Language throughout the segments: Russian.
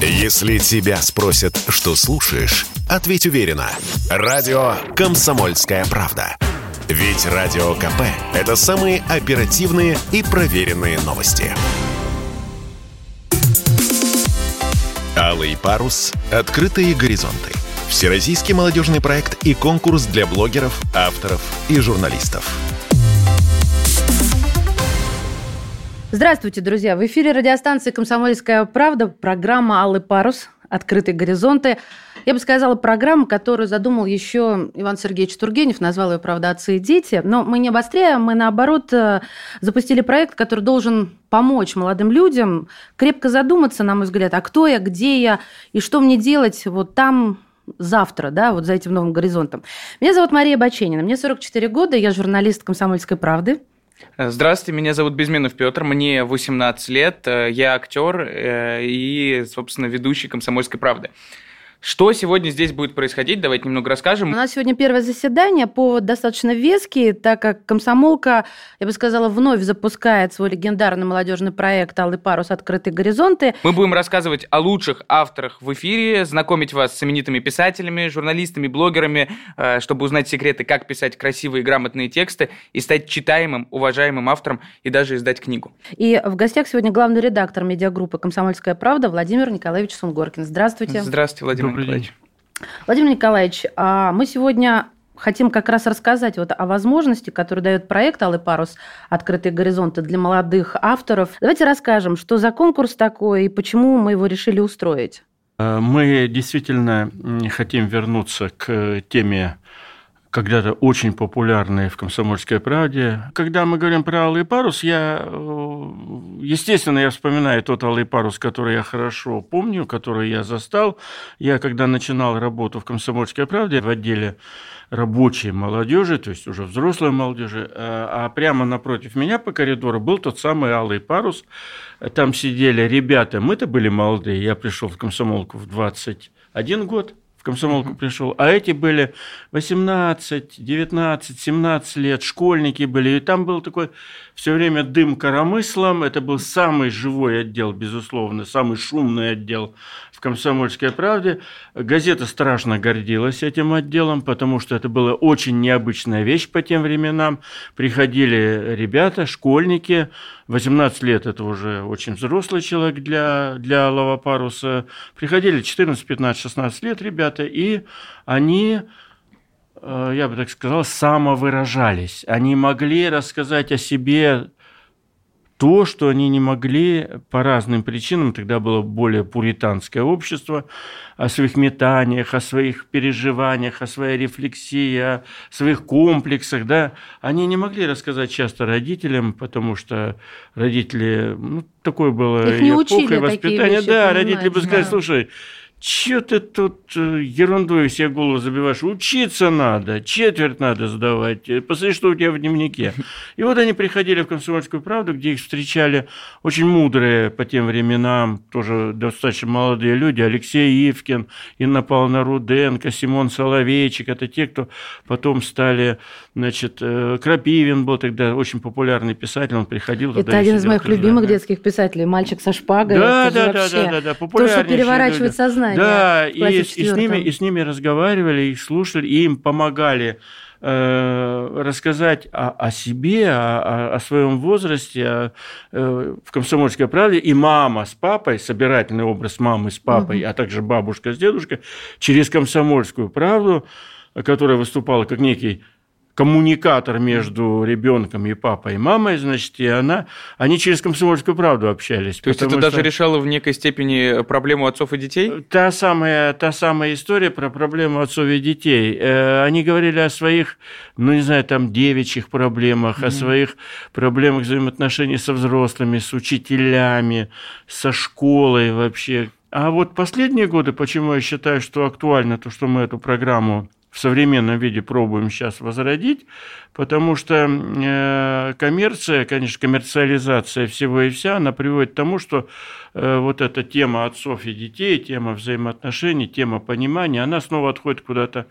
Если тебя спросят, что слушаешь, ответь уверенно. Радио «Комсомольская правда». Ведь Радио КП – это самые оперативные и проверенные новости. Алый парус. Открытые горизонты. Всероссийский молодежный проект и конкурс для блогеров, авторов и журналистов. Здравствуйте, друзья! В эфире радиостанции «Комсомольская правда» программа «Алый парус. Открытые горизонты». Я бы сказала, программа, которую задумал еще Иван Сергеевич Тургенев, назвал ее, правда, «Отцы и дети». Но мы не обостряем, мы, наоборот, э, запустили проект, который должен помочь молодым людям крепко задуматься, на мой взгляд, а кто я, где я и что мне делать вот там, завтра, да, вот за этим новым горизонтом. Меня зовут Мария Баченина, мне 44 года, я журналист «Комсомольской правды». Здравствуйте, меня зовут Безменов Петр, мне 18 лет, э, я актер э, и, собственно, ведущий «Комсомольской правды». Что сегодня здесь будет происходить? Давайте немного расскажем. У нас сегодня первое заседание, повод достаточно веский, так как комсомолка, я бы сказала, вновь запускает свой легендарный молодежный проект «Алый парус. Открытые горизонты». Мы будем рассказывать о лучших авторах в эфире, знакомить вас с именитыми писателями, журналистами, блогерами, э, чтобы узнать секреты, как писать красивые и грамотные тексты и стать читаемым, уважаемым автором и даже издать книгу. И в гостях сегодня главный редактор медиагруппы «Комсомольская правда» Владимир Николаевич Сунгоркин. Здравствуйте. Здравствуйте, Владимир Добрый Николаевич. Владимир Николаевич, а мы сегодня хотим как раз рассказать вот о возможности, которую дает проект «Алый парус. Открытые горизонты» для молодых авторов. Давайте расскажем, что за конкурс такой и почему мы его решили устроить. Э, Мы действительно хотим вернуться к теме когда-то очень популярной в «Комсомольской правде». Когда мы говорим про «Алый парус», я, э, естественно, я вспоминаю тот «Алый парус», который я хорошо помню, который я застал. Я, когда начинал работу в «Комсомольской правде» в отделе рабочей молодежи, то есть уже взрослой молодежи, а а прямо напротив меня по коридору был тот самый «Алый парус». Там сидели ребята, мы-то были молодые, я пришел в комсомолку в 21 год, комсомолку пришел, а эти были 18, 19, 17 лет, школьники были, и там был такой все время дым коромыслом, это был самый живой отдел, безусловно, самый шумный отдел в «Комсомольской правде». Газета страшно гордилась этим отделом, потому что это была очень необычная вещь по тем временам. Приходили ребята, школьники, 18 лет – это уже очень взрослый человек для, для «Алого паруса». Приходили 14, 15, 16 лет ребята, и они я бы так сказал, самовыражались. Они могли рассказать о себе то, что они не могли по разным причинам, тогда было более пуританское общество, о своих метаниях, о своих переживаниях, о своей рефлексии, о своих комплексах, да, они не могли рассказать часто родителям, потому что родители, ну, такое было Их не эпоха учили такие воспитание, вещи, да, понимаешь, родители бы сказали, да. слушай, Че ты тут э, ерундой себе голову забиваешь? Учиться надо, четверть надо сдавать. Э, Посмотри, что у тебя в дневнике. И вот они приходили в «Комсомольскую правду», где их встречали очень мудрые по тем временам, тоже достаточно молодые люди. Алексей Ивкин, Инна Павловна Руденко, Симон Соловейчик. Это те, кто потом стали, значит, э, Крапивин был тогда очень популярный писатель, он приходил туда. Это один из моих любимых да. детских писателей. Мальчик со шпагой. Да, да, да, да, да, да, То, что переворачивает люди. сознание. Да, и, и с ними, и с ними разговаривали, их слушали, и им помогали э, рассказать о, о себе, о, о- своем возрасте о, э, в «Комсомольской правде». И мама с папой, собирательный образ мамы с папой, а также бабушка с дедушкой, через «Комсомольскую правду», которая выступала как некий коммуникатор между ребенком и папой и мамой, значит, и она, они через комсомольскую правду общались. То есть это потому даже что- решало в некой степени проблему отцов и детей? Та самая, та самая история про проблему отцов и детей. Э, Они говорили о своих, ну, не знаю, там, девичьих проблемах, о своих проблемах взаимоотношений со взрослыми, с учителями, со школой вообще. А вот последние годы, почему я считаю, что актуально то, что мы эту программу в современном виде пробуем сейчас возродить, потому что э, коммерция, конечно, коммерциализация всего и вся, она приводит к тому, что э, вот эта тема отцов и детей, тема взаимоотношений, тема понимания, она снова отходит куда-то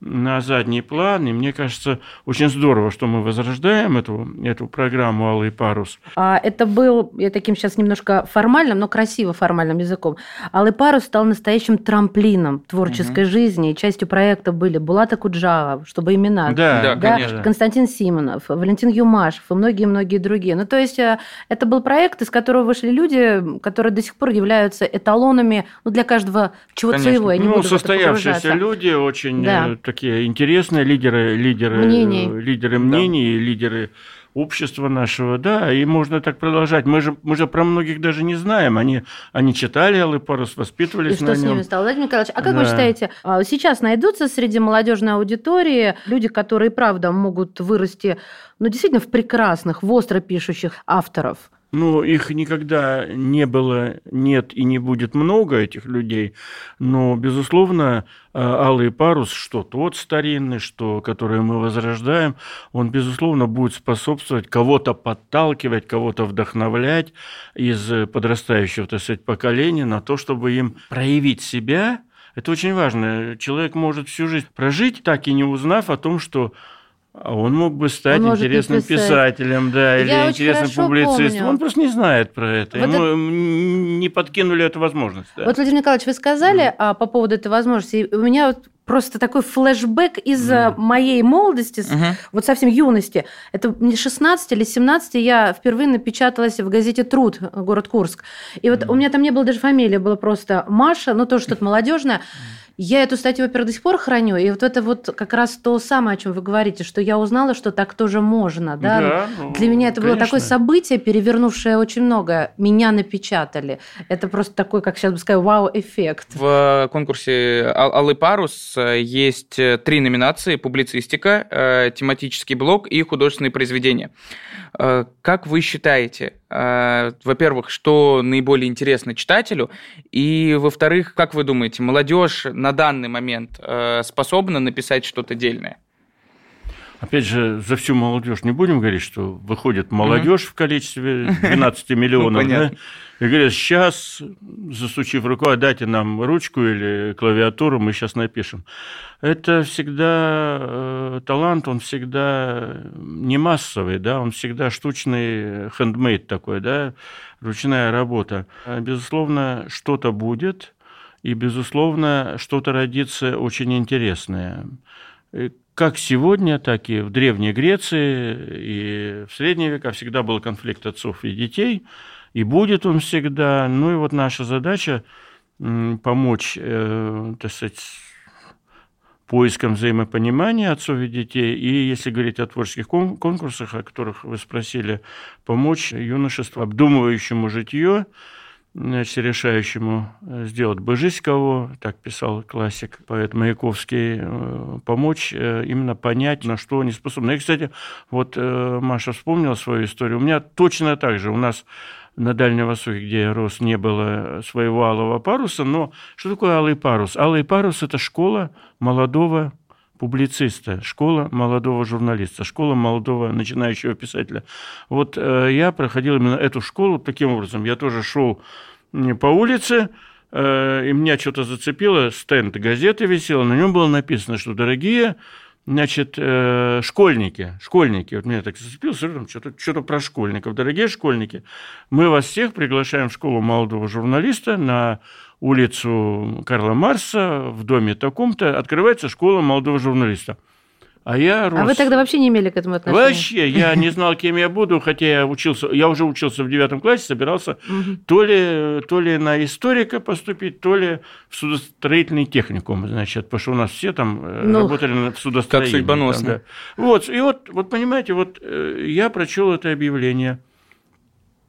на задний план. И мне кажется, очень здорово, что мы возрождаем эту, эту программу «Алый парус». А это был, я таким сейчас немножко формальным, но красиво формальным языком. «Алый парус» стал настоящим трамплином творческой угу. жизни. И частью проекта были Булата Куджава, чтобы имена. Да, да, да конечно. Константин Симонов, Валентин Юмашев и многие-многие другие. Ну, то есть э, это был проект, из которого вышли люди, которые до сих пор являются эталонами ну, для каждого чего-то своего. Я не ну, состоявшиеся люди, очень да. Э, такие интересные лидеры, лидеры мнений, лидеры, мнений, да. лидеры общества нашего, да, и можно так продолжать. Мы же, мы же про многих даже не знаем. Они, они читали Алый парус, воспитывались и что с ними стало? Владимир Николаевич, а как да. вы считаете, а, сейчас найдутся среди молодежной аудитории люди, которые, правда, могут вырасти, ну, действительно, в прекрасных, в остро пишущих авторов? Ну, их никогда не было, нет и не будет много, этих людей. Но, безусловно, а, Алый парус, что тот старинный, что, который мы возрождаем, он, безусловно, будет способствовать кого-то подталкивать, кого-то вдохновлять из подрастающего, так сказать, поколения на то, чтобы им проявить себя. Это очень важно. Человек может всю жизнь прожить, так и не узнав о том, что он мог бы стать он интересным писателем, да, Я или интересным публицистом. Помню. Он просто не знает про это. Вот Ему это... не подкинули эту возможность. Да. Вот, Владимир Николаевич, вы сказали mm. а, по поводу этой возможности. У меня вот просто такой флешбэк из mm. моей молодости, uh-huh. вот совсем юности. Это мне 16 или 17 я впервые напечаталась в газете «Труд», город Курск. И вот mm. у меня там не было даже фамилии, было просто Маша, ну тоже что-то молодежное. Я эту статью, во-первых, до сих пор храню, и вот это вот как раз то самое, о чем вы говорите, что я узнала, что так тоже можно, да? да ну, Для меня это конечно. было такое событие, перевернувшее очень многое. Меня напечатали. Это просто такой, как сейчас бы сказать, вау-эффект. В конкурсе «Алый парус» есть три номинации – публицистика, э, тематический блок и художественные произведения. Э, как вы считаете, э, во-первых, что наиболее интересно читателю, и, во-вторых, как вы думаете, молодежь на данный момент э, способна написать что-то дельное? Опять же, за всю молодежь не будем говорить, что выходит молодежь mm-hmm. в количестве 12 миллионов. ну, да? И говорят, сейчас, засучив руку, дайте нам ручку или клавиатуру, мы сейчас напишем. Это всегда э, талант, он всегда не массовый, да, он всегда штучный, хендмейд такой, да, ручная работа. А, безусловно, что-то будет, и, безусловно, что-то родится очень интересное. Как сегодня, так и в Древней Греции и в Средние века всегда был конфликт отцов и детей – и будет он всегда. Ну и вот наша задача помочь, э, так сказать, поиском взаимопонимания отцов и детей, и, если говорить о творческих конкурсах, о которых вы спросили, помочь юношеству, обдумывающему житье, значит, решающему э, сделать бы жизнь кого, так писал классик, поэт Маяковский, э, помочь именно понять, на что они способны. И, кстати, вот Маша вспомнила свою историю. У меня точно так же. У нас на Дальнем Востоке, где я рос, не было своего алого паруса. Но что такое алый парус? Алый парус – это школа молодого публициста, школа молодого журналиста, школа молодого начинающего писателя. Вот э, я проходил именно эту школу таким образом. Я тоже шел по улице, э, и меня что-то зацепило, стенд газеты висел, на нем было написано, что дорогие Значит, э, школьники, школьники, вот меня так зацепило, что-то, что-то про школьников. Дорогие школьники, мы вас всех приглашаем в школу молодого журналиста на улицу Карла Марса в доме таком-то. Открывается школа молодого журналиста. А я рос... А вы тогда вообще не имели к этому отношения? Вообще, я не знал, кем я буду, хотя я учился, я уже учился в девятом классе, собирался то ли, то ли на историка поступить, то ли в судостроительный техникум, значит, потому что у нас все там э, ну, работали в судостроении. Как судьбоносно. Там, да. Вот, и вот, вот, понимаете, вот э, я прочел это объявление,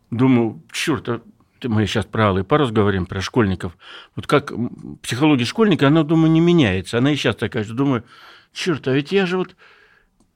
думаю, черт, а мы сейчас про Алый парус говорим, про школьников. Вот как психология школьника, она, думаю, не меняется. Она и сейчас такая же. Думаю, черт, а ведь я же вот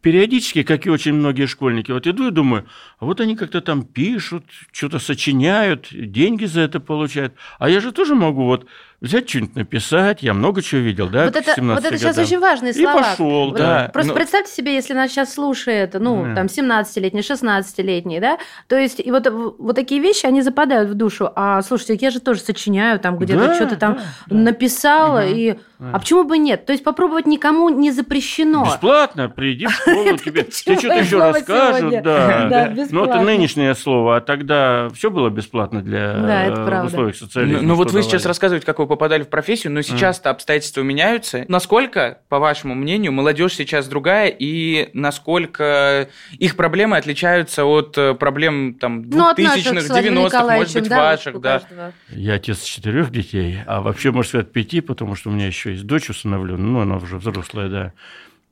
периодически, как и очень многие школьники, вот иду и думаю, а вот они как-то там пишут, что-то сочиняют, деньги за это получают. А я же тоже могу вот взять что-нибудь написать, я много чего видел, да, вот это, вот это сейчас очень важные слова. И пошел, вот, да. Просто ну, представьте себе, если нас сейчас слушает, ну, да. там, 17-летний, 16-летний, да, то есть и вот, вот такие вещи, они западают в душу. А, слушайте, я же тоже сочиняю, там где-то да, что-то там да, написала, да. и... Да. А почему бы нет? То есть попробовать никому не запрещено. Бесплатно, приди в школу, тебе что-то еще расскажут, да. Ну, это нынешнее слово, а тогда все было бесплатно для условий социализма. Ну, вот вы сейчас рассказываете, как вы попадали в профессию, но сейчас-то обстоятельства меняются. Насколько, по вашему мнению, молодежь сейчас другая, и насколько их проблемы отличаются от э, проблем там 2000-х, ну, 90-х, может быть, да, ваших, да? Я отец четырех детей, а вообще, можно сказать, пяти, потому что у меня еще есть дочь усыновленная, ну, она уже взрослая, да.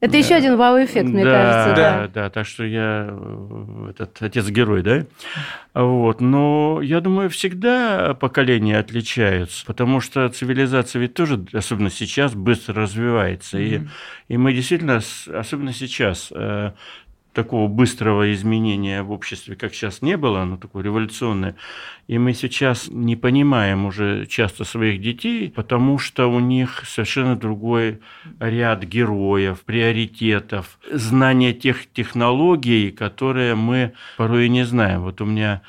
Это да. еще один вау-эффект, мне да, кажется. Да, да, да. Так что я э, этот отец-герой, да? Вот. Но я думаю, всегда поколения отличаются, потому что цивилизация ведь тоже, особенно сейчас, быстро развивается. Mm-hmm. И, и мы действительно, особенно сейчас, э, такого быстрого изменения в обществе, как сейчас не было, оно такое революционное. И мы сейчас не понимаем уже часто своих детей, потому что у них совершенно другой ряд героев, приоритетов, знания тех технологий, которые мы порой и не знаем. Вот у меня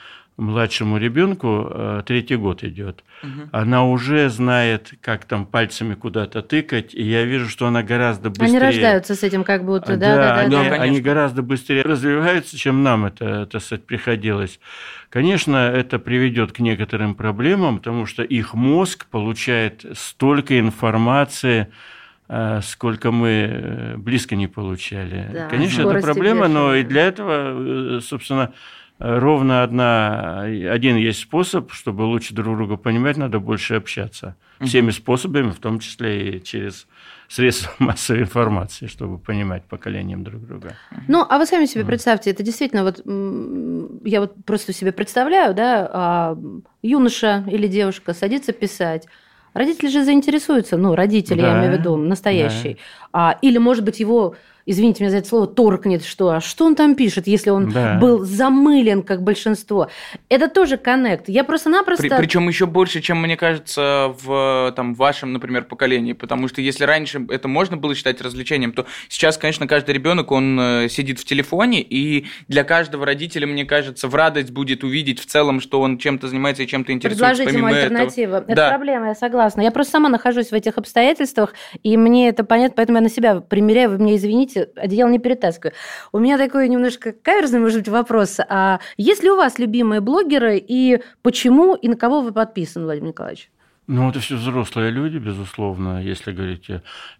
младшему ребенку э, третий год идет, угу. она уже знает, как там пальцами куда-то тыкать, и я вижу, что она гораздо быстрее. Они рождаются с этим как будто, да? Да, да, они, да, они гораздо быстрее развиваются, чем нам это, так сказать, приходилось. Конечно, это приведет к некоторым проблемам, потому что их мозг получает столько информации, э, сколько мы э, близко не получали. Да, Конечно, это проблема, но и для этого, собственно, ровно одна, один есть способ, чтобы лучше друг друга понимать, надо больше общаться. Всеми способами, в том числе и через средства массовой информации, чтобы понимать поколением друг друга. Ну, а вы сами себе представьте, это действительно вот я вот просто себе представляю, да, а, юноша или девушка садится писать, Родители же заинтересуются, ну, родители, да, я имею в виду, настоящий. Да. А, или, может быть, его извините меня за это слово, торкнет, что, а что он там пишет, если он да. был замылен, как большинство. Это тоже коннект. Я просто-напросто... При, причем еще больше, чем, мне кажется, в там, вашем, например, поколении. Потому что если раньше это можно было считать развлечением, то сейчас, конечно, каждый ребенок, он э, сидит в телефоне, и для каждого родителя, мне кажется, в радость будет увидеть в целом, что он чем-то занимается и чем-то интересуется. Предложить ему альтернативу. Этого. Это да. проблема, я согласна. Я просто сама нахожусь в этих обстоятельствах, и мне это понятно, поэтому я на себя примеряю, вы мне извините, извините, одеяло не перетаскиваю. У меня такой немножко каверзный, может быть, вопрос. А есть ли у вас любимые блогеры и почему и на кого вы подписаны, Владимир Николаевич? Ну, это все взрослые люди, безусловно, если говорить.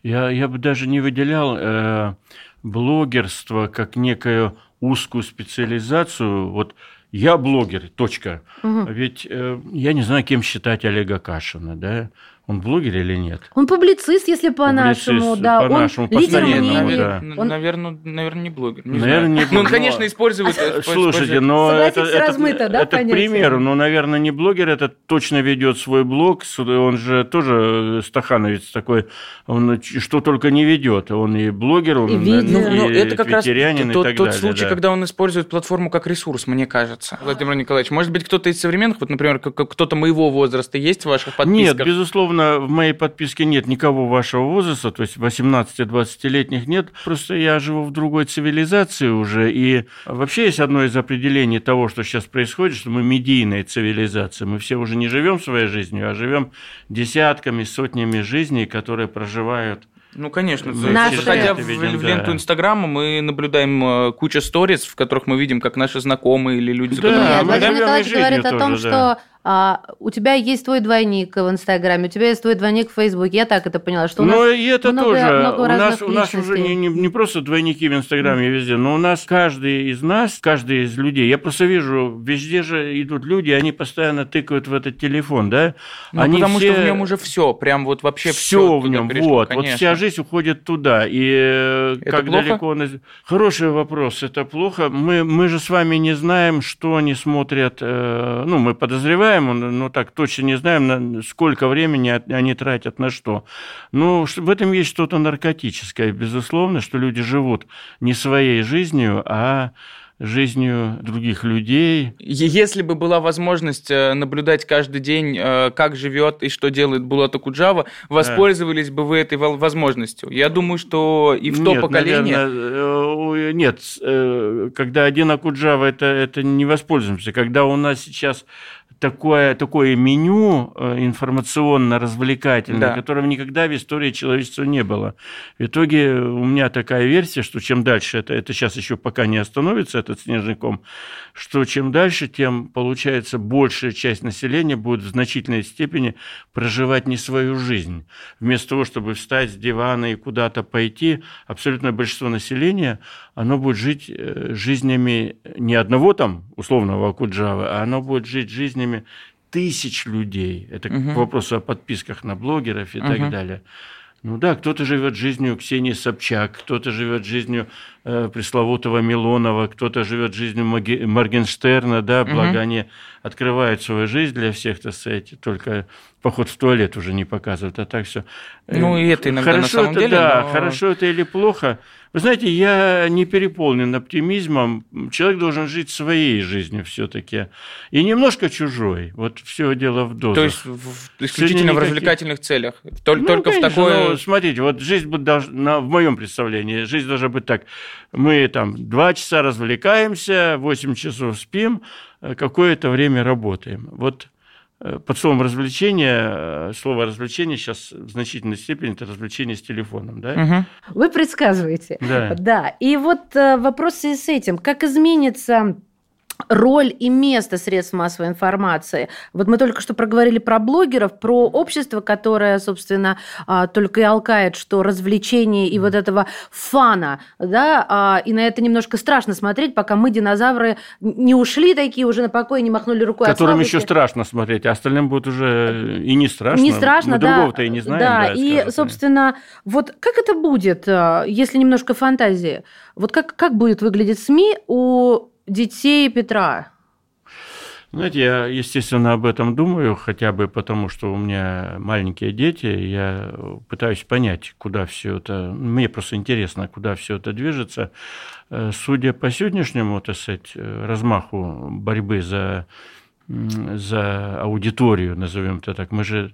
Я, я бы даже не выделял э, блогерство как некую узкую специализацию. Вот я блогер, точка. Угу. Ведь э, я не знаю, кем считать Олега Кашина, да? Он блогер или нет? Он публицист, если по-нашему, да. По-нашему, он лидер мнений. Да. Он... Наверное, наверное, не блогер. Не наверное, знаю. не блогер. Ну, он, конечно, использует... Слушайте, но это, размыто, это, да, это к примеру. Но, наверное, не блогер, это точно ведет свой блог. Он же тоже э, стахановец такой. Он что только не ведет. Он и блогер, он и, видео. ну, ну, это как раз тот, тот случай, да. когда он использует платформу как ресурс, мне кажется. Владимир Николаевич, может быть, кто-то из современных, вот, например, кто-то моего возраста есть в ваших подписках? Нет, безусловно, безусловно, в моей подписке нет никого вашего возраста, то есть 18-20-летних нет. Просто я живу в другой цивилизации уже. И вообще есть одно из определений того, что сейчас происходит, что мы медийная цивилизация. Мы все уже не живем своей жизнью, а живем десятками, сотнями жизней, которые проживают ну, конечно. Наши... Заходя в, видим, в ленту Инстаграма, мы наблюдаем э, кучу сториз, в которых мы видим, как наши знакомые или люди, да, которыми... Владимир Николаевич говорит о том, тоже, что а, у тебя есть твой двойник в Инстаграме, у тебя есть твой двойник в Фейсбуке. Я так это поняла, что у нас Ну, и это много, тоже. Много у, нас, у нас уже не, не, не просто двойники в Инстаграме mm. везде, но у нас каждый из нас, каждый из людей, я просто вижу, везде же идут люди, они постоянно тыкают в этот телефон, да? Ну, они потому все... что в нем уже все, прям вот вообще все в нем, пришло, вот, конечно. вот вся жизнь уходит туда. И э, это как плохо? далеко... Хороший вопрос, это плохо. Мы, мы же с вами не знаем, что они смотрят, э, ну, мы подозреваем, знаем, ну так точно не знаем, сколько времени они тратят на что. Но в этом есть что-то наркотическое, безусловно, что люди живут не своей жизнью, а жизнью других людей. Если бы была возможность э, наблюдать каждый день, э, как живет и что делает Булата Куджава, воспользовались да. бы вы этой возможностью? Я думаю, что и в то нет, поколение... Наверное, э, нет, когда один Акуджава, это, это не воспользуемся. Когда у нас сейчас такое, такое меню э, информационно-развлекательное, да. которого никогда в истории человечества не было. В итоге у меня такая версия, что чем дальше, это, это сейчас еще пока не остановится, этот снежный ком, что чем дальше, тем, получается, большая часть населения будет в значительной степени проживать не свою жизнь. Вместо того, чтобы встать с дивана и куда-то пойти, абсолютное большинство населения, оно будет жить э, жизнями не одного там условного Акуджава, а оно будет жить жизнями жизнями тысяч людей. Это угу. к вопросу о подписках на блогеров и угу. так далее. Ну да, кто-то живет жизнью Ксении Собчак, кто-то живет жизнью э, пресловутого Милонова, кто-то живет жизнью Маги- Моргенштерна, да, благо угу. они открывают свою жизнь для всех, так сказать, только поход в туалет уже не показывают, а так все. Ну и это иногда хорошо на самом это, деле. Да, но... хорошо это или плохо. Вы знаете, я не переполнен оптимизмом. Человек должен жить своей жизнью все-таки. И немножко чужой. Вот все дело в дозах. То есть в, исключительно никаких... в развлекательных целях. Только, ну, только конечно, в такое... Ну, смотрите, вот жизнь должна, в моем представлении, жизнь должна быть так. Мы там два часа развлекаемся, восемь часов спим, э, какое-то время работаем. Вот под словом развлечение, э, слово развлечение сейчас в значительной степени это развлечение с телефоном, да? Угу. Вы предсказываете. Да. Да. И вот э, вопрос с этим. Как изменится роль и место средств массовой информации. Вот мы только что проговорили про блогеров, про общество, которое, собственно, а, только и алкает, что развлечение и вот этого фана, да, а, и на это немножко страшно смотреть, пока мы, динозавры, не ушли такие уже на покой, не махнули рукой Которым еще страшно смотреть, а остальным будет уже и не страшно. Не страшно, мы да. другого-то и не знаем. Да, да и, собственно, вот как это будет, а, если немножко фантазии? Вот как, как будет выглядеть СМИ у детей Петра? Знаете, я, естественно, об этом думаю, хотя бы потому, что у меня маленькие дети, я пытаюсь понять, куда все это, мне просто интересно, куда все это движется. Э, судя по сегодняшнему, так сказать, размаху борьбы за, за аудиторию, назовем это так, мы же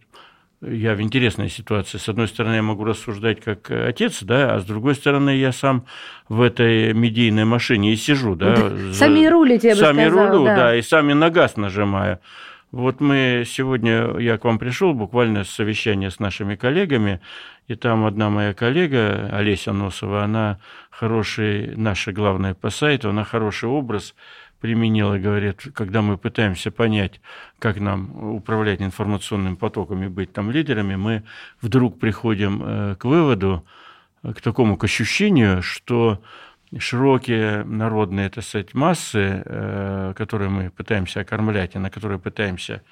я в интересной ситуации. С одной стороны, я могу рассуждать как отец, да, а с другой стороны, я сам в этой медийной машине и сижу, да. да сами за... рулите, я бы Сами сказала, рулю, да. да, и сами на газ нажимаю. Вот мы сегодня, я к вам пришел буквально с совещания с нашими коллегами, и там одна моя коллега, Олеся Носова, она хороший, наша главная по сайту, она хороший образ применила, говорит, когда мы пытаемся понять, как нам управлять информационными потоками, быть там лидерами, мы вдруг приходим э, к выводу, э, к такому к ощущению, что широкие народные, так сказать, массы, э, которые мы пытаемся окормлять и на которые пытаемся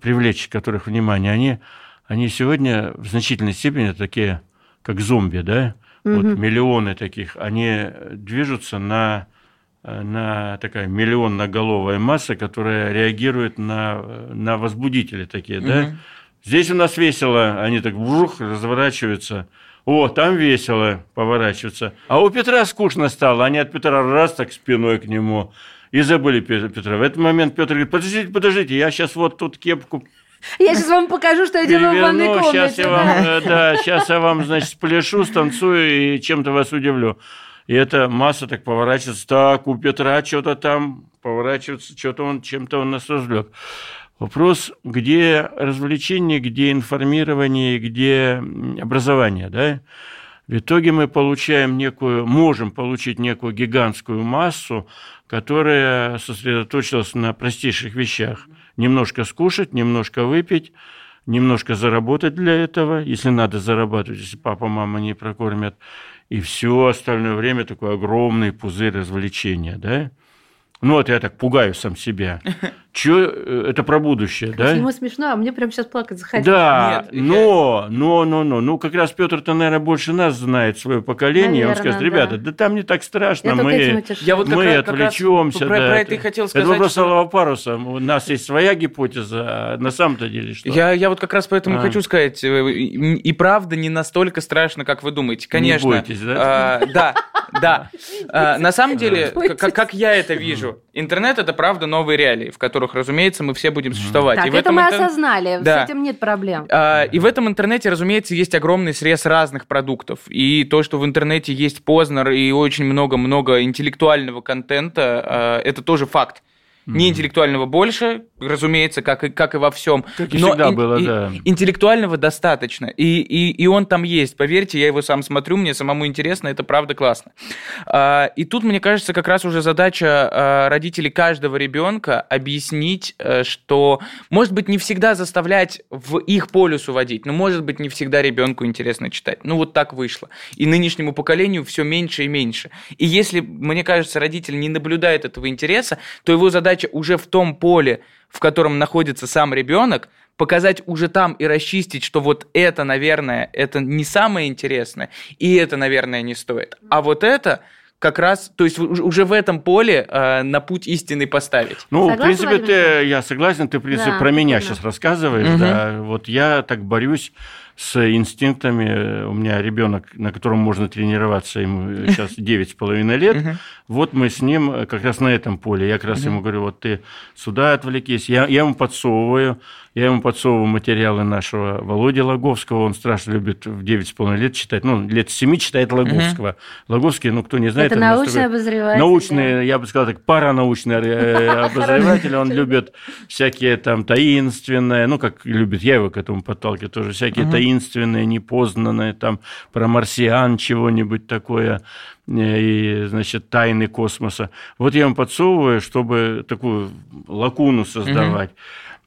привлечь, которых внимание, они, они сегодня в значительной степени такие, как зомби, да, угу. вот миллионы таких, они движутся на на такая миллионноголовая масса, которая реагирует на, на возбудители такие, угу. да? Здесь у нас весело, они так вжух, разворачиваются. О, там весело поворачиваться. А у Петра скучно стало, они от Петра раз так спиной к нему и забыли Петра. В этот момент Петр говорит, подождите, подождите, я сейчас вот тут кепку я сейчас вам покажу, что я делаю в ванной комнате. Сейчас я вам, э, да, сейчас я вам, значит, спляшу, станцую и чем-то вас удивлю. И эта масса так поворачивается, так, у Петра что-то там поворачивается, что-то он, чем-то он нас развлек. Вопрос, где развлечение, где информирование, где образование, да? В итоге мы получаем некую, можем получить некую гигантскую массу, которая сосредоточилась на простейших вещах. Немножко скушать, немножко выпить, немножко заработать для этого, если надо зарабатывать, если папа, мама не прокормят, и все остальное время такой огромный пузырь развлечения, да? Ну вот я так пугаю сам себя. Чё, э, это про будущее, да? Ему смешно, а мне прям сейчас плакать захотелось. Да, Нет, но, но, но, но, ну как раз Петр-то, наверное, больше нас знает свое поколение. он Наверное, скажет, ребята, да. да. там не так страшно, Я мы. Я вот как мы раз- как раз отвлечемся. про- да, про это и хотел сказать, Это вопрос что- Алого паруса. У нас есть своя гипотеза, а на самом-то деле что? Я, я вот как раз поэтому и А. хочу сказать, э, и, и правда не настолько страшно, как вы думаете. Конечно. бойтесь, да? А, да, да. А, на самом деле, как, как я это вижу, интернет это правда новые реалии, в которых, разумеется, мы все будем существовать. Так, И в это этом мы интер- осознали, Да. с этим нет проблем. А, И в этом интернете, разумеется, есть огромный срез разных продуктов. И то, что в интернете есть Познер и очень много-много интеллектуального контента, а, это тоже факт. Не интеллектуального больше, разумеется, как и, как и во всем. Как и всегда было, да. Интеллектуального достаточно. И, и, и он там есть. Поверьте, я его сам смотрю, мне самому интересно, это правда классно. А, И тут, мне кажется, как раз уже задача а, родителей каждого ребенка объяснить, э, что, может быть, не всегда заставлять в их полюс уводить, но, может быть, не всегда ребенку интересно читать. Ну, вот так вышло. И нынешнему поколению все меньше и меньше. И если, мне кажется, родитель не наблюдает этого интереса, то его задача уже в том поле, в котором находится сам ребенок, показать уже там и расчистить, что вот это, наверное, это не самое интересное, и это, наверное, не стоит. А вот это как раз, то есть уж- уже в этом поле э, на путь истины поставить. Ну, в Согласна, принципе, Владимир ты, я согласен, ты, в принципе, Да, про меня прикольно. сейчас рассказываешь, Мгм. да. Вот я так борюсь с инстинктами. У меня ребенок, на котором можно тренироваться, ему сейчас 9,5 лет. Вот мы с ним э, как раз на этом поле. Я как раз ему говорю, вот ты сюда отвлекись. Я ему подсовываю, я ему подсовываю материалы нашего Володи Логовского. Он страшно любит в 9,5 лет читать. Ну, лет с 7 читает Логовского. Логовский, ну, кто не знает... это научный обозреватель. Научный, я бы сказал так, паранаучный э, обозреватель, он любит всякие там таинственные, ну, как любит, я его к этому подталкиваю тоже, всякие таинственные, непознанные, там, про марсиан чего-нибудь такое, э, и, значит, тайны космоса. Вот я ему подсовываю, чтобы такую лакуну создавать. И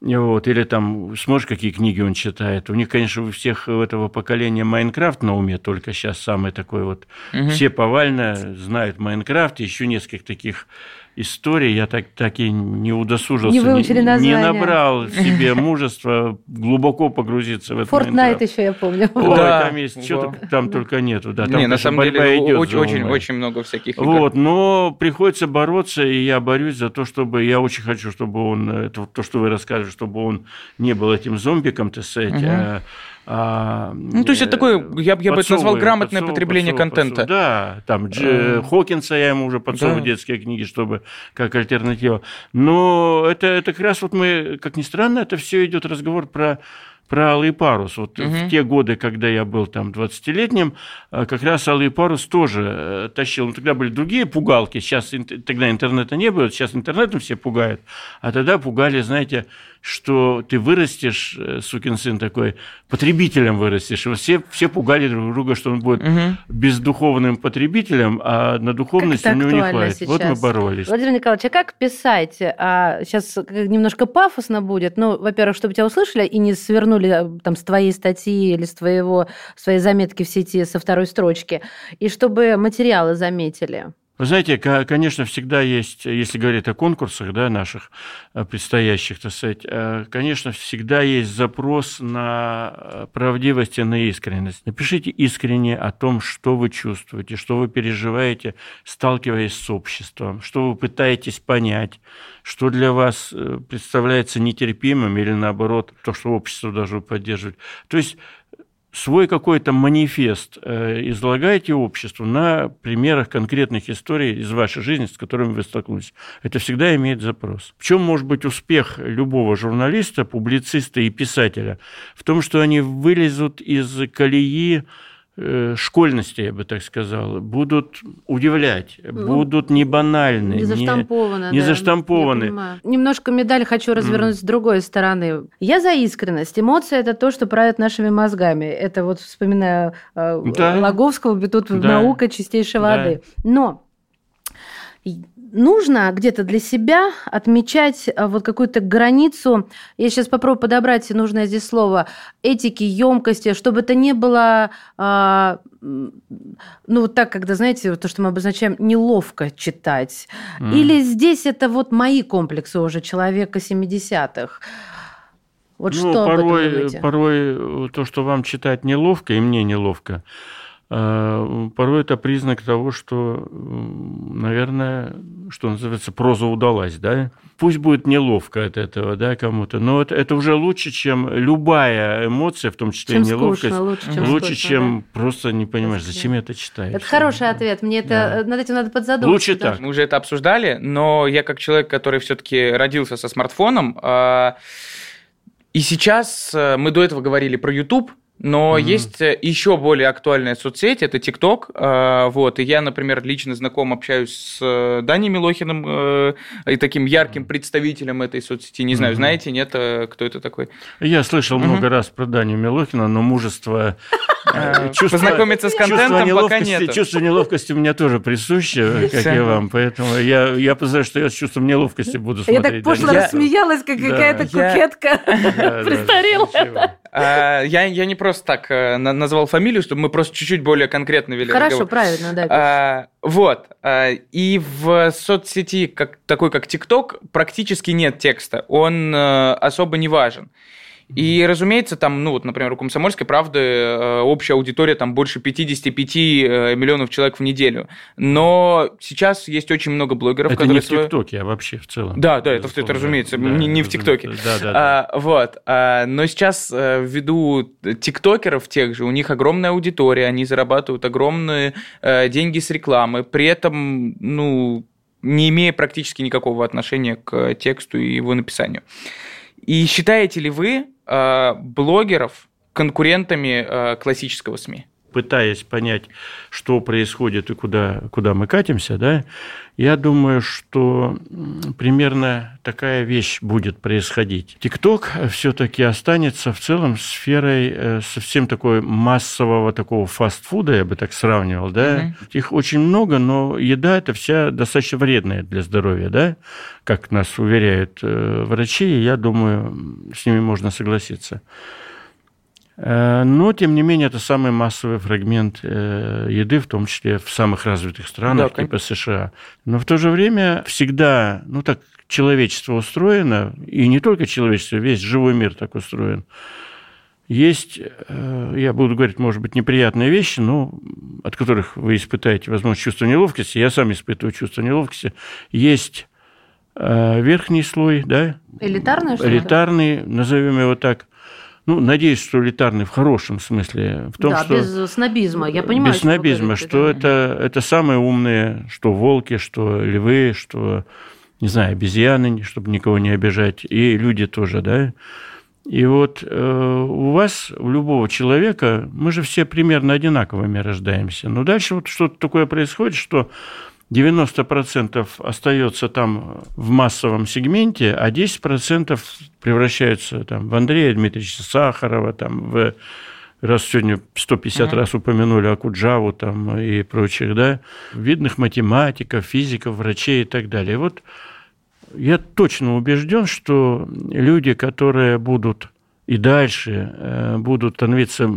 Вот, или там, смотришь, какие книги он читает. У них, конечно, у всех этого поколения Майнкрафт на уме, только сейчас самый такой вот. Мгм. Все повально знают Майнкрафт, еще несколько таких историй. Я так, так и не удосужился, Не выучили не, названия. набрал в себе мужества глубоко погрузиться в этот Fortnite Майнкрафт. еще, я помню. Ой, Да. там есть, что Да. там только нету. Да, там, не, на самом деле идет очень, очень, очень много всяких игр. Вот, но приходится бороться, и я борюсь за то, чтобы я очень хочу, чтобы он, это то, что вы рассказываете, чтобы он не был этим зомбиком, так сказать, а, а, Ну, то есть это такое, я бы- я бы это назвал грамотное подсовываю, потребление подсовываю, контента. подсовываю. Да, там Дж- Э, Хокинса я ему уже подсовываю да. детские книги, чтобы как альтернатива. Но это, это как раз вот мы, как ни странно, это все идет разговор про про Алый парус. Вот Мгм. в те годы, когда я был там 20-летним, э, как раз Алый парус тоже э, тащил. Ну, тогда были другие пугалки. Сейчас тогда интернета не было, сейчас интернетом все пугают. А тогда пугали, знаете, что ты вырастешь, э, сукин сын такой, потребителем вырастешь. И все, все пугали друг друга, что он будет Мгм. бездуховным потребителем, а на духовность у него не хватит. Вот мы сейчас. боролись. Владимир Николаевич, а как писать? А, сейчас немножко пафосно будет. Ну, во-первых, чтобы тебя услышали и не свернули а, там с твоей статьи или с твоего, с твоей заметки в сети со второй строчки. И чтобы материалы заметили. Вы знаете, ко- конечно, всегда есть, если говорить о конкурсах да, наших э, предстоящих, так сказать, э, конечно, всегда есть запрос на э, правдивость и на искренность. Напишите искренне о том, что вы чувствуете, что вы переживаете, сталкиваясь с обществом, что вы пытаетесь понять, что для вас представляется нетерпимым или наоборот, то, что общество должно поддерживать. То есть свой какой-то манифест э, излагайте обществу на примерах конкретных историй из вашей жизни, с которыми вы столкнулись. Это всегда имеет запрос. В чем может быть успех любого журналиста, публициста и писателя? В том, что они вылезут из колеи школьности, я бы так сказал, будут удивлять, Ну, будут не банальны, Не не- заштампованы. не да, заштампованы. Немножко медаль хочу развернуть с другой стороны. Я за искренность. Эмоции – это то, что правит нашими мозгами. Это вот вспоминаю э, Да. Логовского, тут Да. наука чистейшей Да. воды. Но нужно где-то для себя отмечать э, вот какую-то границу, я сейчас попробую подобрать нужное здесь слово, этики, емкости, чтобы это не было, а, ну, вот так, когда, знаете, то, что мы обозначаем, неловко читать. Mm. Или здесь это вот мои комплексы уже человека 70-х. Вот ну, что порой, порой то, что вам читать неловко, и мне неловко, а, порой это признак того, что, наверное, что называется, проза удалась, да? Пусть будет неловко от этого, да, кому-то, но это, это уже лучше, чем любая эмоция, в том числе чем неловкость, скучно, лучше, чем, лучше, скучно, чем да. просто не понимаешь, зачем я это читаю. Это хороший ответ, мне это да. над этим надо подзадуматься. Лучше так. Мы уже это обсуждали, но я как человек, который все-таки родился со смартфоном, а, и сейчас э, мы до этого говорили про YouTube, но mm-hmm. есть э, еще более актуальная соцсеть, это ТикТок. Э, вот, и я, например, лично знаком, общаюсь с э, Даней Милохиным, и таким ярким представителем этой соцсети. Не знаю, mm-hmm. знаете, нет, кто это такой? Я слышал mm-hmm. много раз про Даню Милохина, но мужество чувство, Познакомиться с контентом пока нет. Чувство неловкости у меня тоже присуще, как и вам. Поэтому я, я познаю, что я с чувством неловкости буду смотреть. Я так пошло рассмеялась, как какая-то кукетка престарелая. А, я, я не просто так э, назвал фамилию, чтобы мы просто чуть-чуть более конкретно вели Хорошо, разговор. правильно, да. А, вот. А, и в соцсети, как, такой как ТикТок, практически нет текста. Он э, особо не важен. И, разумеется, там, ну вот, например, у «Комсомольской правды» э, общая аудитория там больше 55 э, миллионов человек в неделю. Но сейчас есть очень много блогеров, это которые... Это не в ТикТоке, а вообще в целом. Да, да, это, это разумеется, да, не, не в ТикТоке. Да, да, да. А, вот. А, но сейчас э, ввиду тиктокеров тех же, у них огромная аудитория, они зарабатывают огромные э, деньги с рекламы, при этом, ну, не имея практически никакого отношения к тексту и его написанию. И считаете ли вы блогеров конкурентами э, классического СМИ? Пытаясь понять, что происходит и куда, куда мы катимся, да, я думаю, что примерно такая вещь будет происходить. ТикТок все-таки останется в целом сферой э, совсем такой массового такого фастфуда, я бы так сравнивал, да. Угу. Их очень много, но еда это вся достаточно вредная для здоровья, да, как нас уверяют э, врачи, и я думаю, с ними можно согласиться. Э, но, тем не менее, это самый массовый фрагмент э, еды, в том числе в самых развитых странах, да, типа США. Но в то же время всегда, ну так, человечество устроено, и не только человечество, весь живой мир так устроен. Есть, э, я буду говорить, может быть, неприятные вещи, но от которых вы испытаете, возможно, чувство неловкости. Я сам испытываю чувство неловкости. Есть верхний слой, да? Элитарный, что Элитарный, назовем его так ну, надеюсь, что элитарный в хорошем смысле. В том, да, что, без снобизма, я понимаю. Без снобизма, что, что это, это самые умные, что волки, что львы, что, не знаю, обезьяны, чтобы никого не обижать, и люди тоже, да. И вот э, у вас, у любого человека, мы же все примерно одинаковыми рождаемся. Но дальше вот что-то такое происходит, что 90% остается там в массовом сегменте, а 10% превращаются там, в Андрея Дмитриевича Сахарова, там, в раз сегодня 150 mm-hmm. раз упомянули Акуджаву там, и прочих, да, видных математиков, физиков, врачей и так далее. Вот я точно убежден, что люди, которые будут и дальше э, будут становиться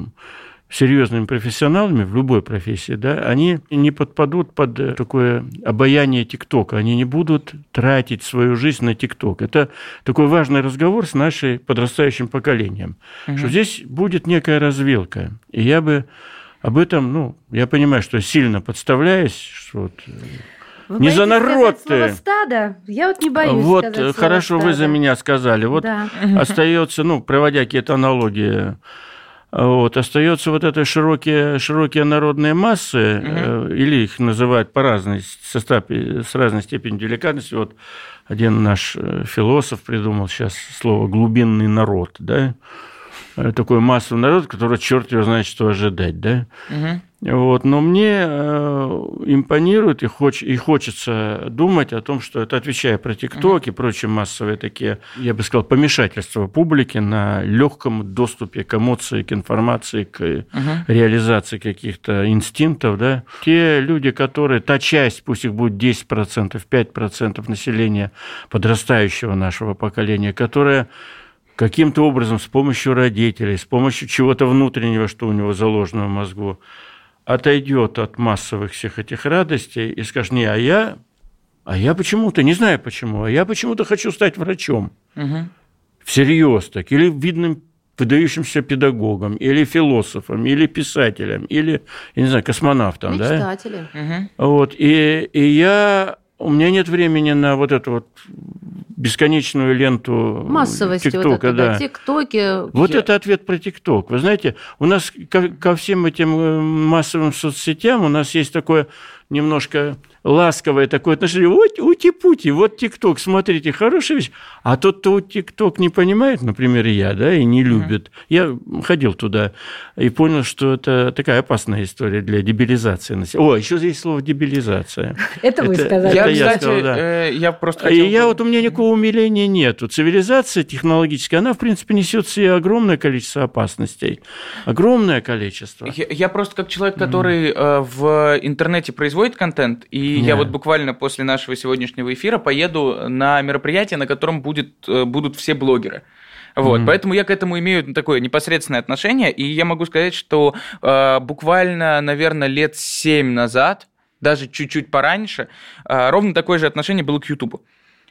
серьезными профессионалами в любой профессии, да, они не подпадут под э, такое обаяние ТикТока, они не будут тратить свою жизнь на ТикТок. Это такой важный разговор с нашей подрастающим поколением, угу. что здесь будет некая развилка. И я бы об этом, ну, я понимаю, что сильно подставляюсь, что вот э, вы не за народ ты. стада? Я вот не боюсь. Вот хорошо, стада. вы за меня сказали. Вот да. остается, ну, проводя какие-то аналогии вот, остается вот это широкие, широкие народные массы, угу. или их называют по разной состав, с разной степенью деликатности. Вот один наш э, философ придумал сейчас слово «глубинный народ», да, э, такой массовый народ, который черт его знает, что ожидать, да? Угу. Вот. Но мне э, импонирует и, хоч, и хочется думать о том, что это, отвечая про ТикТок uh-huh. и прочие массовые такие, я бы сказал, помешательства публики на легком доступе к эмоции, к информации, к uh-huh. реализации каких-то инстинктов. Да? Те люди, которые, та часть, пусть их будет 10%, 5% населения подрастающего нашего поколения, которая каким-то образом с помощью родителей, с помощью чего-то внутреннего, что у него заложено в мозгу, отойдет от массовых всех этих радостей и скажет, не, а я, а я почему-то, не знаю почему, а я почему-то хочу стать врачом. Угу. Всерьез так. Или видным выдающимся педагогом, или философом, или писателем, или, я не знаю, космонавтом. Мечтателем. Да? Угу. Вот, и, и я у меня нет времени на вот эту вот бесконечную ленту Массовости ТикТока. Вот это, да. ТикТоки. Вот Я... это ответ про ТикТок. Вы знаете, у нас ко, ко всем этим э, массовым соцсетям у нас есть такое немножко ласковое такое отношение. Вот ути-пути, вот ТикТок, смотрите, хорошая вещь. А тот, кто ТикТок не понимает, например, я, да, и не любит. Mm-hmm. Я ходил туда и понял, что это такая опасная история для дебилизации. О, еще здесь слово дебилизация. Это вы сказали. Я, кстати, э, я просто И я вот у меня никакого умиления нету. Цивилизация технологическая, она, в принципе, несет себе огромное количество опасностей. Огромное количество. Я просто как человек, который э, в интернете производит контент и и я вот буквально после нашего сегодняшнего эфира поеду на мероприятие, на котором будет, э, будут все блогеры. Вот, mm-hmm. поэтому я к этому имею такое непосредственное отношение, и я могу сказать, что э, буквально, наверное, лет семь назад, даже чуть-чуть пораньше, э, ровно такое же отношение было к Ютубу.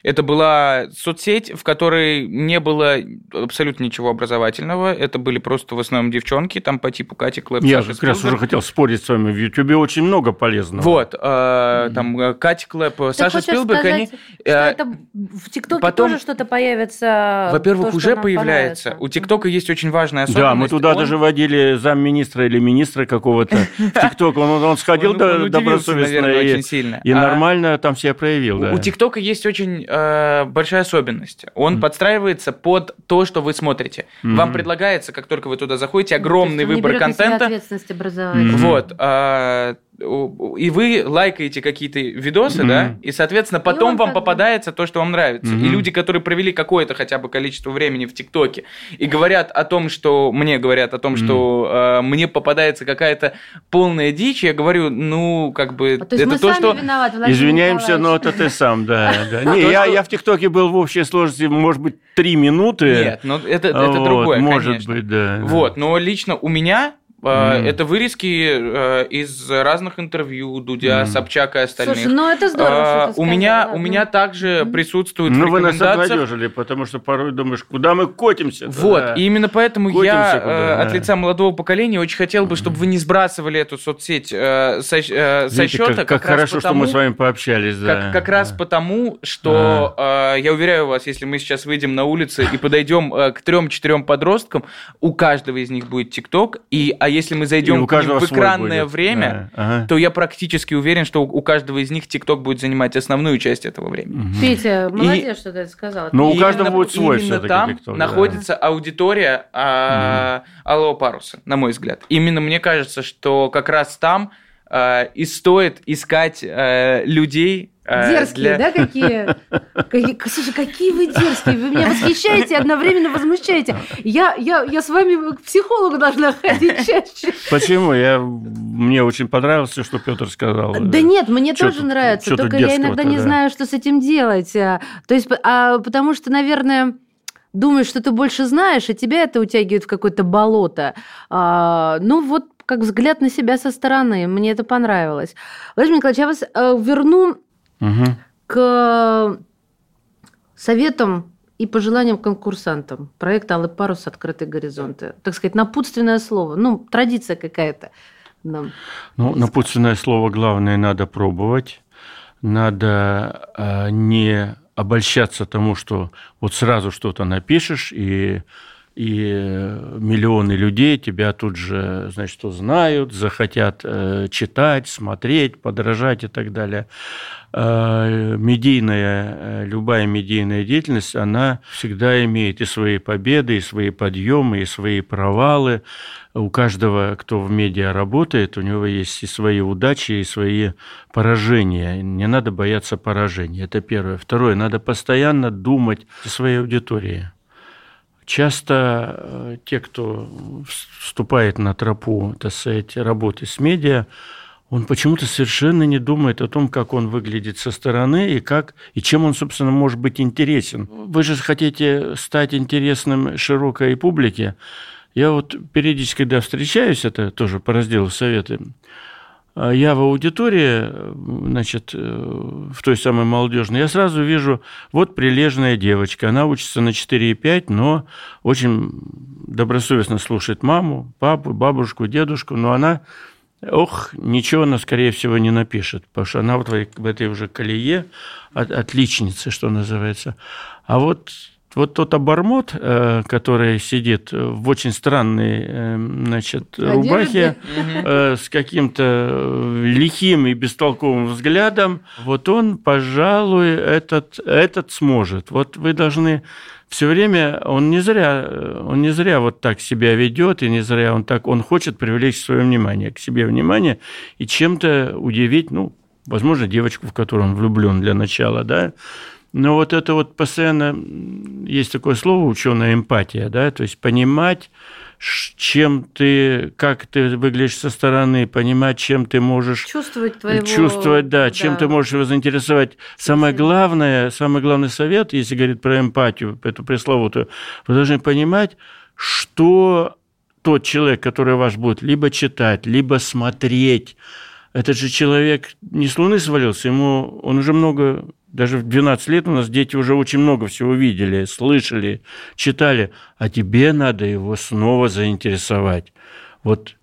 Это была соцсеть, в которой не было абсолютно ничего образовательного. Это были просто в основном девчонки, там по типу Кати Клэп, Я Саши как раз уже хотел спорить с вами. В Ютубе очень много полезного. Вот. Э, там э, Кати Клэп, Ты Саша Спилберг, сказать, они... Что э, это в ТикТоке потом, тоже что-то появится? Во-первых, то, уже появляется. У ТикТока есть очень важная особенность. Да, мы туда он... даже водили замминистра или министра какого-то в ТикТок. Он, он сходил добросовестно и, а нормально там себя проявил. У ТикТока есть очень э, большая особенность. Он mm. подстраивается под то, что вы смотрите. Mm-hmm. Вам предлагается, как только вы туда заходите, огромный ну, выбор контента. ответственность образования. Mm-hmm. Вот. А, и вы лайкаете какие-то видосы, mm-hmm. да, и, соответственно, потом вам попадается то, что вам нравится. Mm-hmm. И люди, которые провели какое-то хотя бы количество времени в ТикТоке и говорят о том, что мне говорят о том, mm-hmm. что э, мне попадается какая-то полная дичь, я говорю, ну, как бы, а, то это то, что... Виноваты, Извиняемся, но это ты сам, да. Не, я, я в ТикТоке был в общей сложности, может быть, три минуты. Нет, но это, это другое, Может быть, да. Вот, но лично у меня Mm. Это вырезки э, из разных интервью Дудя, mm. Собчака и остальных. Слушай, ну это здорово, а, у меня, у меня также mm. присутствует Ну вы нас обнадежили, потому что порой думаешь, куда мы котимся Вот, да. и именно поэтому котимся я куда, да. от лица молодого поколения очень хотел бы, чтобы вы не сбрасывали эту соцсеть э, со, э, со счета. Как, как, как хорошо, потому, что мы с вами пообщались. Да. Как, как да. раз потому, что а. э, я уверяю вас, если мы сейчас выйдем на улицы и подойдем э, к трем-четырем подросткам, у каждого из них будет ТикТок, и, а если мы зайдем в экранное будет. время, да. ага. то я практически уверен, что у каждого из них ТикТок будет занимать основную часть этого времени. Угу. Петя, молодец, и... что ты это сказал. Но у каждого будет свой Именно там TikTok, находится да. аудитория а, угу. Алло Паруса, на мой взгляд. Именно мне кажется, что как раз там а, и стоит искать а, людей, дерзкие, для... да, какие? какие? Слушай, какие вы дерзкие, вы меня восхищаете и одновременно возмущаете. Я, я, я с вами к психологу должна ходить чаще. Почему? Я, мне очень понравилось, что Петр сказал. Да нет, мне что тоже тут, нравится, только я иногда не да. знаю, что с этим делать. А, то есть, а, потому что, наверное, думаешь, что ты больше знаешь, и тебя это утягивает в какое-то болото. А, ну вот как взгляд на себя со стороны. Мне это понравилось. Владимир Николаевич, я вас э, верну угу. к советам и пожеланиям конкурсантам проекта «Алый парус. Открытые горизонты». Так сказать, напутственное слово, ну, традиция какая-то. Нам. Ну, напутственное слово главное надо пробовать, надо э, не обольщаться тому, что вот сразу что-то напишешь и и э, миллионы людей тебя тут же, значит, узнают, захотят э, читать, смотреть, подражать и так далее. Э, медийная, любая медийная деятельность, она всегда имеет и свои победы, и свои подъемы, и свои провалы. У каждого, кто в медиа работает, у него есть и свои удачи, и свои поражения. Не надо бояться поражений. Это первое. Второе, надо постоянно думать о своей аудитории. Часто э, те, кто вступает на тропу, так сказать, работы с медиа, он почему-то совершенно не думает о том, как он выглядит со стороны и как и чем он, собственно, может быть интересен. Вы же хотите стать интересным широкой публике. Я вот периодически, когда встречаюсь, это тоже по разделу советы, я в аудитории, значит, э, в той самой молодежной, я сразу вижу, вот прилежная девочка, она учится на 4,5, но очень добросовестно слушает маму, папу, бабушку, дедушку, но она, ох, ничего она, скорее всего, не напишет, потому что она вот в этой уже колее отличницы, что называется. А вот вот тот обормот, э, который сидит в очень странной э, значит, рубахе э, с каким-то лихим и бестолковым взглядом, вот он, пожалуй, этот, этот сможет. Вот вы должны все время, он не зря, он не зря вот так себя ведет, и не зря он так, он хочет привлечь свое внимание, к себе внимание и чем-то удивить, ну, возможно, девочку, в которую он влюблен для начала, да, но вот это вот постоянно есть такое слово ученая эмпатия, да, то есть понимать, чем ты, как ты выглядишь со стороны, понимать, чем ты можешь чувствовать твоего, чувствовать, да, чем да. ты можешь его заинтересовать. Самое главное, самый главный совет, если говорить про эмпатию, эту пресловутую, вы должны понимать, что тот человек, который ваш будет либо читать, либо смотреть, этот же человек не с Луны свалился, ему он уже много даже в 12 лет у нас дети уже очень много всего видели, слышали, читали, а тебе надо его снова заинтересовать. Вот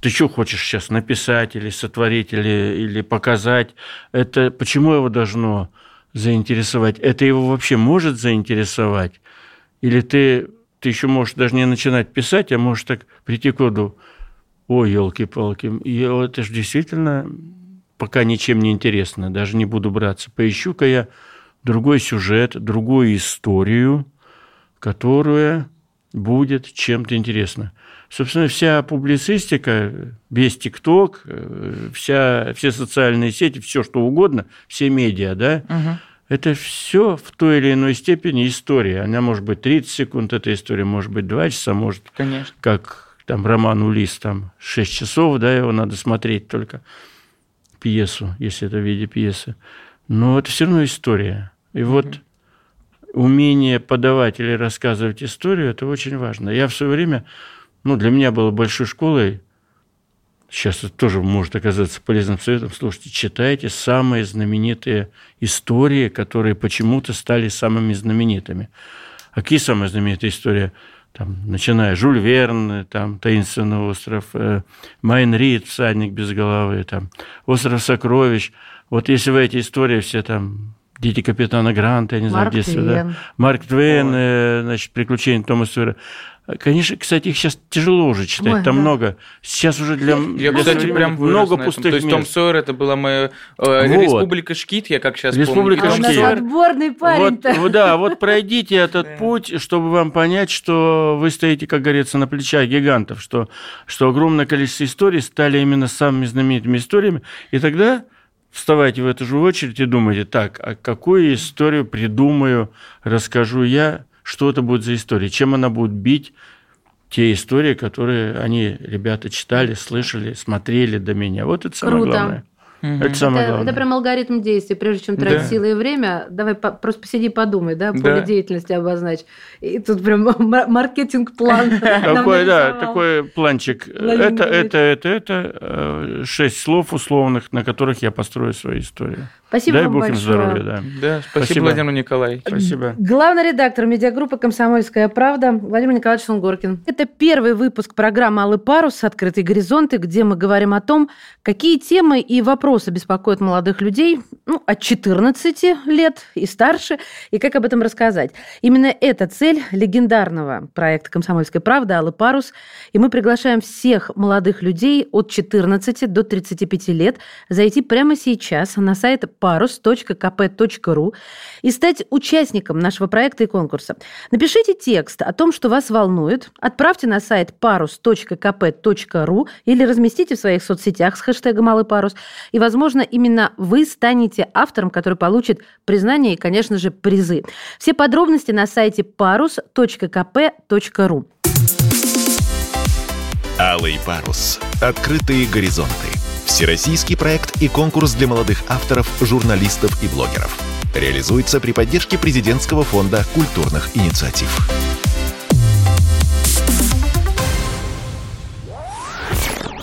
ты что хочешь сейчас написать или сотворить, или, или показать? Это почему его должно заинтересовать? Это его вообще может заинтересовать? Или ты, ты еще можешь даже не начинать писать, а можешь так прийти к роду, ой, елки-палки, это же действительно пока ничем не интересно, даже не буду браться. Поищу-ка я другой сюжет, другую историю, которая будет чем-то интересна. Собственно, вся публицистика, весь ТикТок, э, вся, все социальные сети, все что угодно, все медиа, да, угу. это все в той или иной степени история. Она может быть 30 секунд, эта история может быть 2 часа, может, Конечно. как там роман Улис, там 6 часов, да, его надо смотреть только пьесу, если это в виде пьесы. Но это все равно история. И вот умение подавать или рассказывать историю, это очень важно. Я в свое время, ну, для меня было большой школой, сейчас это тоже может оказаться полезным советом, слушайте, читайте самые знаменитые истории, которые почему-то стали самыми знаменитыми. А какие самые знаменитые истории? Там, начиная Жюль Верн, там, «Таинственный остров», э, Майн Рид, «Всадник без головы», там, «Остров сокровищ». Вот если вы эти истории все там Дети капитана Гранта, я не знаю, Марк в детстве, да. Марк Твен, э, значит, приключения Томаса Сойера. Конечно, кстати, их сейчас тяжело уже читать, Ой, там да. много. Сейчас уже для... Я, кстати, прям много пустых То есть Том Сойер, это была моя э, вот. Республика Шкит, я как сейчас Республика помню. Шкит. А отборный парень вот, вот, Да, вот пройдите этот путь, чтобы вам понять, что вы стоите, как говорится, на плечах гигантов, что, что огромное количество историй стали именно самыми знаменитыми историями, и тогда вставайте в эту же очередь и думайте, так, а какую историю придумаю, расскажу я, что это будет за история, чем она будет бить те истории, которые они, ребята, читали, слышали, смотрели до меня. Вот это самое Круто. главное. Угу. Это самое это, главное. Это прям алгоритм действий. Прежде чем тратить да. силы и время, давай по, просто посиди подумай, да, поле да. деятельности обозначь. И тут прям маркетинг-план. Такой, да, такой планчик. Это, это, это, это, шесть слов условных, на которых я построю свою историю. Спасибо Дай вам Бог большое. им здоровья, да. Да, спасибо, спасибо. Владимир Николаевич. Спасибо. Главный редактор медиагруппы «Комсомольская правда» Владимир Николаевич Сунгоркин. Это первый выпуск программы «Алый парус. Открытые горизонты», где мы говорим о том, какие темы и вопросы вопросы беспокоят молодых людей ну, от 14 лет и старше, и как об этом рассказать. Именно эта цель легендарного проекта «Комсомольская правда» «Алый парус», и мы приглашаем всех молодых людей от 14 до 35 лет зайти прямо сейчас на сайт parus.kp.ru и стать участником нашего проекта и конкурса. Напишите текст о том, что вас волнует, отправьте на сайт parus.kp.ru или разместите в своих соцсетях с хэштегом «Алый парус», и, возможно, именно вы станете автором, который получит признание и, конечно же, призы. Все подробности на сайте parus.kp.ru. Алый парус. Открытые горизонты. Всероссийский проект и конкурс для молодых авторов, журналистов и блогеров. Реализуется при поддержке президентского фонда культурных инициатив.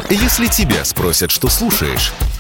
Если тебя спросят, что слушаешь,